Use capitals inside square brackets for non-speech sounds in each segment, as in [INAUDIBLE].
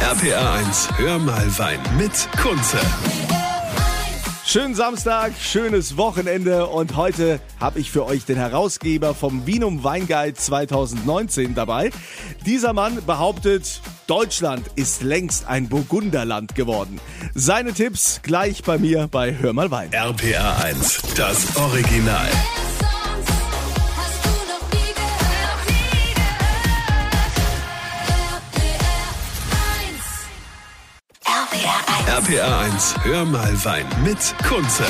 RPR 1, hör mal Wein mit Kunze. Schönen Samstag, schönes Wochenende und heute habe ich für euch den Herausgeber vom Vinum Weinguide 2019 dabei. Dieser Mann behauptet, Deutschland ist längst ein Burgunderland geworden. Seine Tipps gleich bei mir bei Hör mal Wein. RPR 1, das Original. RPR 1. RPR 1, hör mal Wein mit Kunze.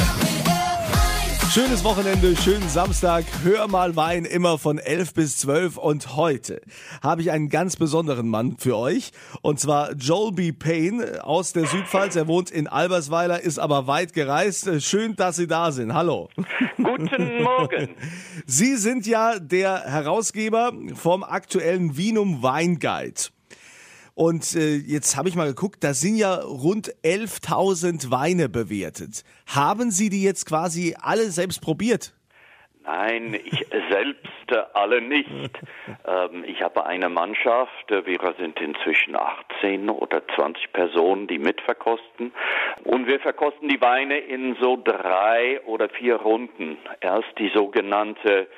Schönes Wochenende, schönen Samstag. Hör mal Wein immer von 11 bis 12 und heute habe ich einen ganz besonderen Mann für euch und zwar Joel B. Payne aus der Südpfalz. Er wohnt in Albersweiler, ist aber weit gereist. Schön, dass Sie da sind. Hallo. Guten Morgen. [LAUGHS] Sie sind ja der Herausgeber vom aktuellen Vinum Weinguide. Und äh, jetzt habe ich mal geguckt, da sind ja rund 11.000 Weine bewertet. Haben Sie die jetzt quasi alle selbst probiert? Nein, ich selbst äh, alle nicht. [LAUGHS] Ähm, ich habe eine Mannschaft, äh, wir sind inzwischen 18 oder 20 Personen, die mitverkosten. Und wir verkosten die Weine in so drei oder vier Runden. Erst die sogenannte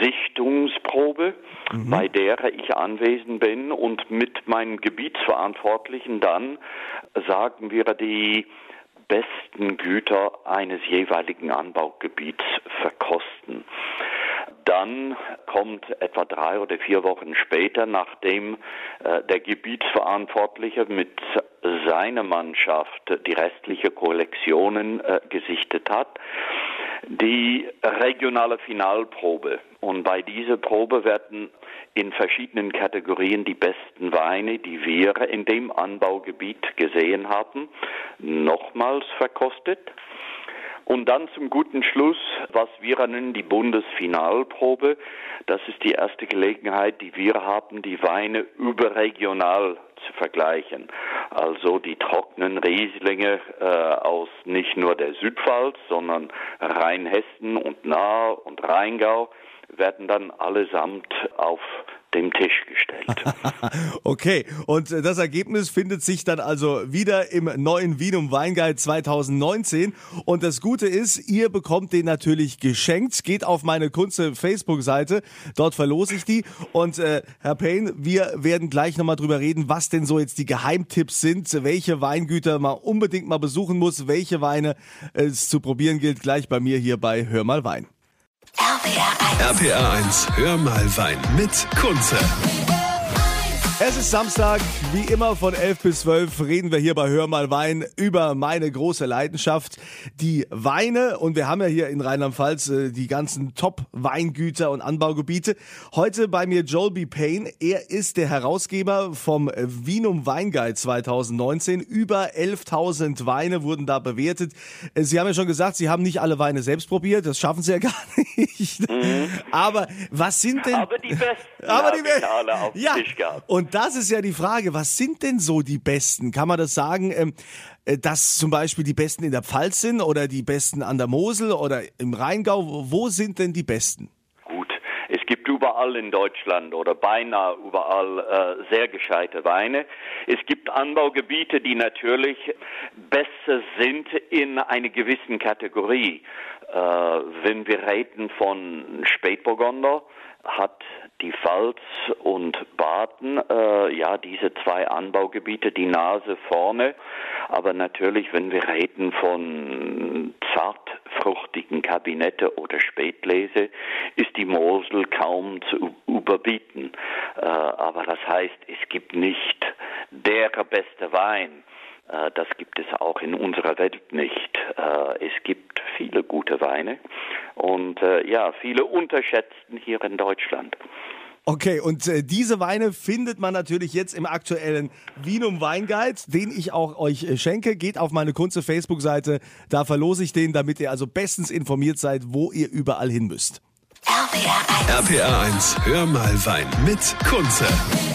Sichtungsprobe, bei der ich anwesend bin und mit meinen Gebietsverantwortlichen dann sagen wir die besten Güter eines jeweiligen Anbaugebiets verkosten. Dann kommt etwa drei oder vier Wochen später, nachdem äh, der Gebietsverantwortliche mit seiner Mannschaft die restliche Kollektionen äh, gesichtet hat, die regionale Finalprobe. Und bei dieser Probe werden in verschiedenen Kategorien die besten Weine, die wir in dem Anbaugebiet gesehen haben, nochmals verkostet. Und dann zum guten Schluss, was wir nennen die Bundesfinalprobe. Das ist die erste Gelegenheit, die wir haben, die Weine überregional zu vergleichen. Also die trockenen Rieslinge äh, aus nicht nur der Südpfalz, sondern Rheinhessen und Nahe und Rheingau werden dann allesamt auf dem Tisch gestellt. [LAUGHS] Okay, und äh, das Ergebnis findet sich dann also wieder im neuen Vinum Weinguide 2019. Und das Gute ist, ihr bekommt den natürlich geschenkt. Geht auf meine Kunze Facebook-Seite, dort verlose ich die. Und äh, Herr Payne, wir werden gleich nochmal drüber reden, was denn so jetzt die Geheimtipps sind, welche Weingüter man unbedingt mal besuchen muss, welche Weine es zu probieren gilt, gleich bei mir hier bei Hör mal Wein. RPR 1. RPR 1, hör mal Wein mit Kunze. Es ist Samstag, wie immer von 11 bis 12 reden wir hier bei Hör mal Wein über meine große Leidenschaft, die Weine. Und wir haben ja hier in Rheinland-Pfalz äh, die ganzen Top-Weingüter und Anbaugebiete. Heute bei mir Joel B. Payne. Er ist der Herausgeber vom Vinum Weinguide 2019. Über 11.000 Weine wurden da bewertet. Äh, Sie haben ja schon gesagt, Sie haben nicht alle Weine selbst probiert. Das schaffen Sie ja [LAUGHS] gar nicht. Aber was sind denn... Aber die besten [LAUGHS] Aber die Be- auf ja, Tisch gehabt. und das ist ja die Frage, was sind denn so die Besten? Kann man das sagen, ähm, äh, dass zum Beispiel die Besten in der Pfalz sind oder die Besten an der Mosel oder im Rheingau? Wo sind denn die Besten? Gut, es gibt überall in Deutschland oder beinahe überall äh, sehr gescheite Weine. Es gibt Anbaugebiete, die natürlich besser sind in einer gewissen Kategorie. Äh, wenn wir reden von Spätburgunder, hat die Pfalz und Baden, äh, ja, diese zwei Anbaugebiete die Nase vorne. Aber natürlich, wenn wir reden von zartfruchtigen Kabinette oder Spätlese, ist die Mosel kaum zu überbieten. Äh, aber das heißt, es gibt nicht der beste Wein. Äh, Das gibt es auch in unserer Welt nicht. Äh, Es gibt viele gute Weine und äh, ja, viele unterschätzten hier in Deutschland. Okay, und äh, diese Weine findet man natürlich jetzt im aktuellen Vinum Weinguide, den ich auch euch äh, schenke. Geht auf meine Kunze Facebook-Seite, da verlose ich den, damit ihr also bestens informiert seid, wo ihr überall hin müsst. RPR 1. RPR 1, hör mal Wein mit Kunze.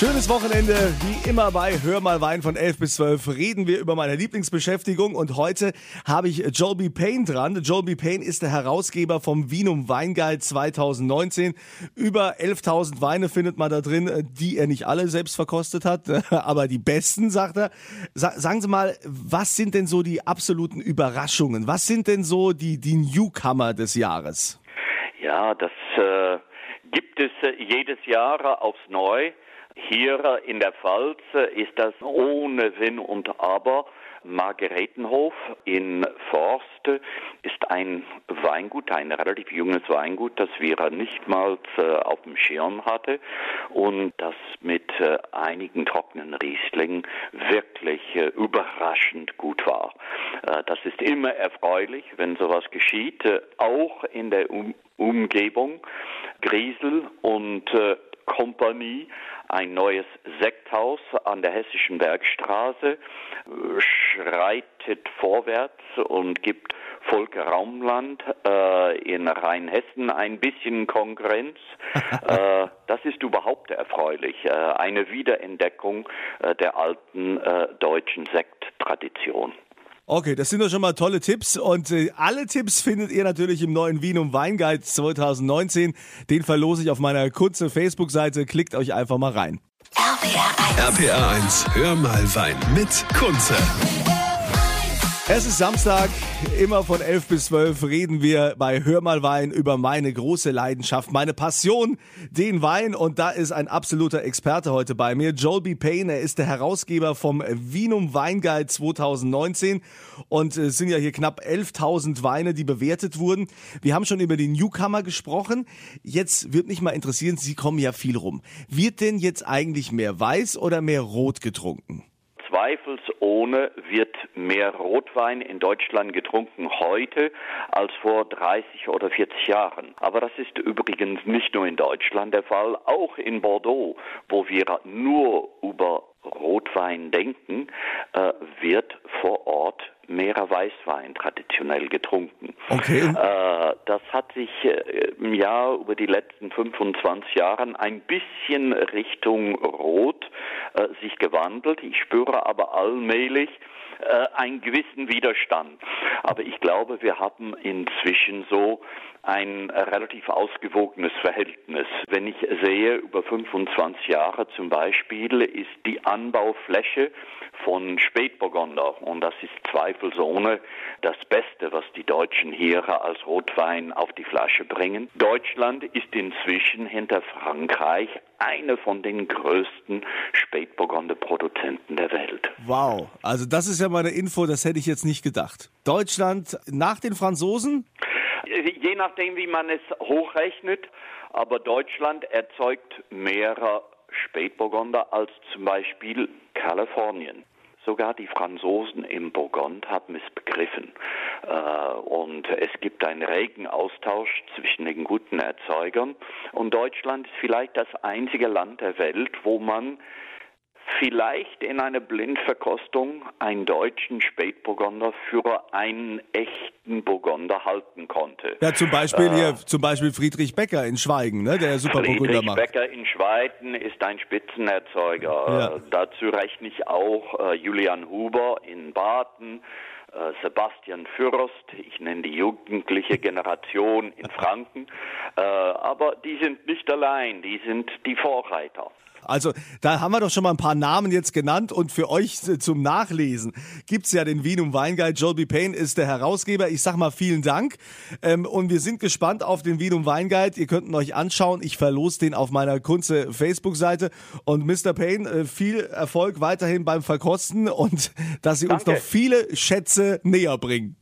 Schönes Wochenende, wie immer bei Hör mal Wein von 11 bis 12 reden wir über meine Lieblingsbeschäftigung und heute habe ich Joel Payne dran. Joel Payne ist der Herausgeber vom Vinum Weinguide 2019. Über 11.000 Weine findet man da drin, die er nicht alle selbst verkostet hat, [LAUGHS] aber die besten, sagt er. Sa sagen Sie mal, was sind denn so die absoluten Überraschungen? Was sind denn so die, die Newcomer des Jahres? Ja, das äh, gibt es äh, jedes Jahr aufs Neue. Hier in der Pfalz ist das ohne Wenn und Aber. Margaretenhof in Forst ist ein Weingut, ein relativ junges Weingut, das wir nichtmals äh, auf dem Schirm hatte und das mit äh, einigen trockenen Rieslingen wirklich äh, überraschend gut war. Das ist immer erfreulich, wenn sowas geschieht, auch in der um Umgebung. Griesel und Kompanie ein neues Sekthaus an der Hessischen Bergstraße, schreitet vorwärts und gibt Volker Raumland äh, in Rheinhessen ein bisschen Konkurrenz. [LAUGHS] äh, das ist überhaupt erfreulich. Äh, eine Wiederentdeckung äh, der alten äh, deutschen Sekttradition. Okay, das sind doch schon mal tolle Tipps und äh, alle Tipps findet ihr natürlich im neuen Wien und Weinguide 2019. Den verlose ich auf meiner kurzen Facebook-Seite. Klickt euch einfach mal rein. RPR 1. RPA 1, hör mal Wein mit Kunze. Es ist Samstag, immer von 11 bis 12 reden wir bei Hör mal Wein über meine große Leidenschaft, meine Passion, den Wein. Und da ist ein absoluter Experte heute bei mir, Joel B. Payne. Er ist der Herausgeber vom Vinum Weinguide 2019 und es sind ja hier knapp 11.000 Weine, die bewertet wurden. Wir haben schon über die Newcomer gesprochen. Jetzt wird mich mal interessieren, Sie kommen ja viel rum. Wird denn jetzt eigentlich mehr weiß oder mehr rot getrunken? Zweifelsohne wird mehr Rotwein in Deutschland getrunken heute als vor 30 oder 40 Jahren. Aber das ist übrigens nicht nur in Deutschland der Fall, auch in Bordeaux, wo wir nur über Rotwein denken, äh, wird vor Ort mehrer Weißwein traditionell getrunken. Okay. Äh, das hat sich äh, im Jahr über die letzten 25 Jahren ein bisschen Richtung Rot äh, sich gewandelt. Ich spüre aber allmählich äh, einen gewissen Widerstand. Aber ich glaube, wir haben inzwischen so ein relativ ausgewogenes Verhältnis. Wenn ich sehe, über 25 Jahre zum Beispiel ist die Anbaufläche von Spätburgunder und das ist zweifelsohne das Beste, was die Deutschen hier als Rotwein auf die Flasche bringen. Deutschland ist inzwischen hinter Frankreich eine von den größten Spätburgunder-Produzenten der Welt. Wow, also das ist ja mal eine Info, das hätte ich jetzt nicht gedacht. Deutschland nach den Franzosen? Je nachdem, wie man es hochrechnet, aber Deutschland erzeugt mehrer Spätburgunder als zum Beispiel Kalifornien. Sogar die Franzosen im Burgund haben es begriffen. Äh, und es gibt einen regen Austausch zwischen den guten Erzeugern. Und Deutschland ist vielleicht das einzige Land der Welt, wo man vielleicht in einer Blindverkostung einen deutschen Spätburgunder für einen echten Burgunder halten konnte. Ja, zum Beispiel hier, zum Beispiel Friedrich Becker in Schweigen, ne, der super Burgunder Friedrich macht. Becker in Schweiden ist ein Spitzenerzeuger. Ja. Äh, dazu rechne ich auch äh, Julian Huber in Baden, äh, Sebastian Fürst, ich nenne die jugendliche Generation in Franken. Äh, aber die sind nicht allein, die sind die Vorreiter. Also da haben wir doch schon mal ein paar Namen jetzt genannt und für euch äh, zum Nachlesen gibt's ja den Vinum Weinguide. Joel B. Payne ist der Herausgeber. Ich sag mal vielen Dank ähm, und wir sind gespannt auf den Vinum Weinguide. Ihr könnt ihn euch anschauen. Ich verlose den auf meiner Kunze Facebook-Seite und Mr. Payne, äh, viel Erfolg weiterhin beim Verkosten und [LAUGHS] dass Sie uns noch viele Schätze näher bringen.